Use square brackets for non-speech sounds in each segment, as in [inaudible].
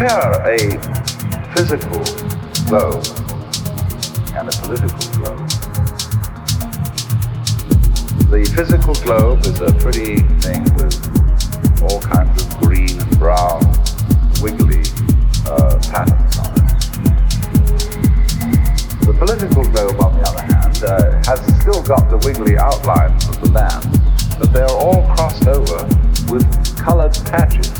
compare a physical globe and a political globe. The physical globe is a pretty thing with all kinds of green and brown, wiggly uh, patterns on it. The political globe, on the other hand, uh, has still got the wiggly outlines of the land, but they are all crossed over with colored patches.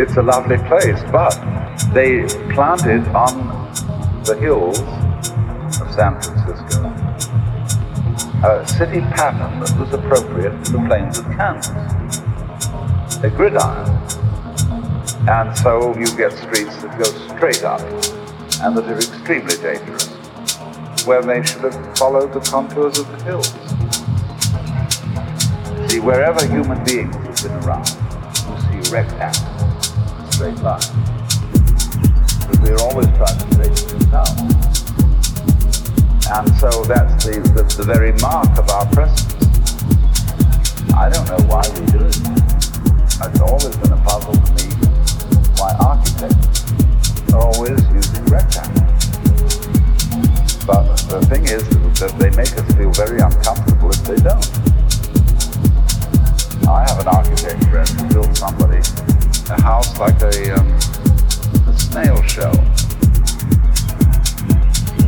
It's a lovely place, but they planted on the hills of San Francisco a city pattern that was appropriate to the plains of Kansas, a gridiron. And so you get streets that go straight up and that are extremely dangerous, where they should have followed the contours of the hills. See, wherever human beings have been around, you see rectangles, straight lines. But we're always trying to straighten things out. And so that's the, the, the very mark of our presence. I don't know why we do it. It's always been a puzzle to me why architects are always using rectangles. But the thing is that they make us feel very uncomfortable like a, um, a snail shell.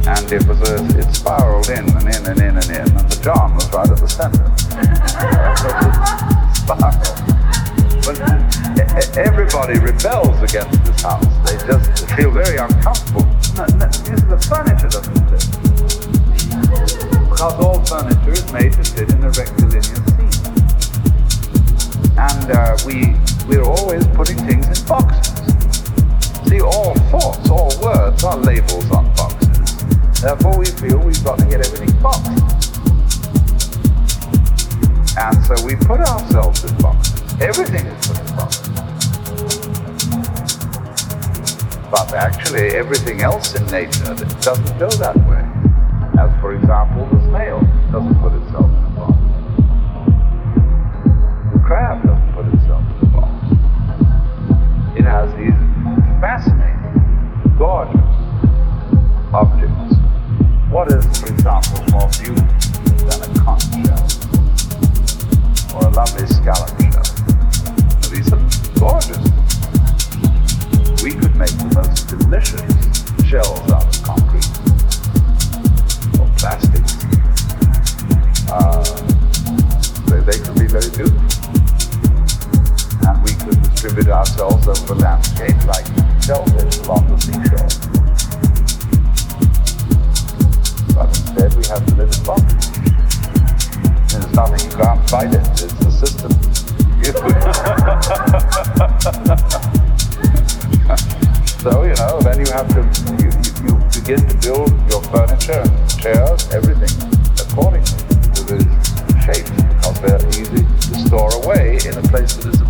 And it was a, it spiraled in and in and in and in, and the John was right at the center. [laughs] But everybody rebels against this house. They just feel very uncomfortable. No, no, the furniture doesn't fit. Because all furniture is made to fit in a rectilinear scene. And uh, we, we're always putting things in boxes. See, all thoughts, all words are labels on boxes. Therefore, we feel we've got to get everything boxed. And so we put ourselves in boxes. Everything is put in boxes. But actually, everything else in nature doesn't go that way. As for example, the snail doesn't put itself let it do. And we could distribute ourselves over the landscape like shellfish along the seashore. But instead we have to live in bondage. There's nothing, you can't fight it, it's the system. [laughs] so, you know, then you have to, you, you, you begin to build your furniture and chairs, everything in a place that is a